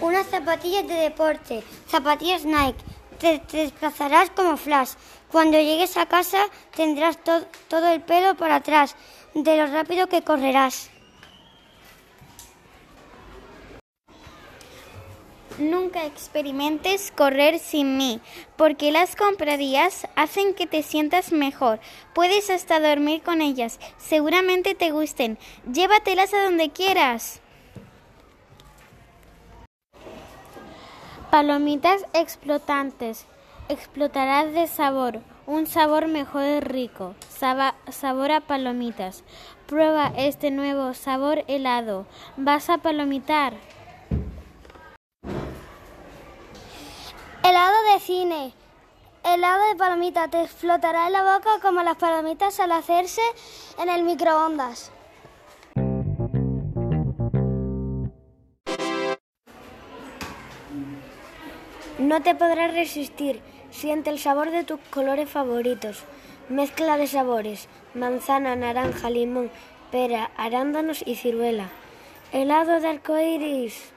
Unas zapatillas de deporte, zapatillas Nike. Te, desplazarás como Flash. Cuando llegues a casa tendrás to- todo el pelo para atrás, de lo rápido que correrás. Nunca experimentes correr sin mí, porque las compradías hacen que te sientas mejor. Puedes hasta dormir con ellas. Seguramente te gusten. Llévatelas a donde quieras. Palomitas explotantes. Explotarás de sabor. Un sabor mejor rico. Saba- sabor a palomitas. Prueba este nuevo sabor helado. Vas a palomitar. Helado de cine. Helado de palomita. Te explotará en la boca como las palomitas al hacerse en el microondas. No te podrás resistir. Siente el sabor de tus colores favoritos. Mezcla de sabores: manzana, naranja, limón, pera, arándanos y ciruela. Helado de arcoíris.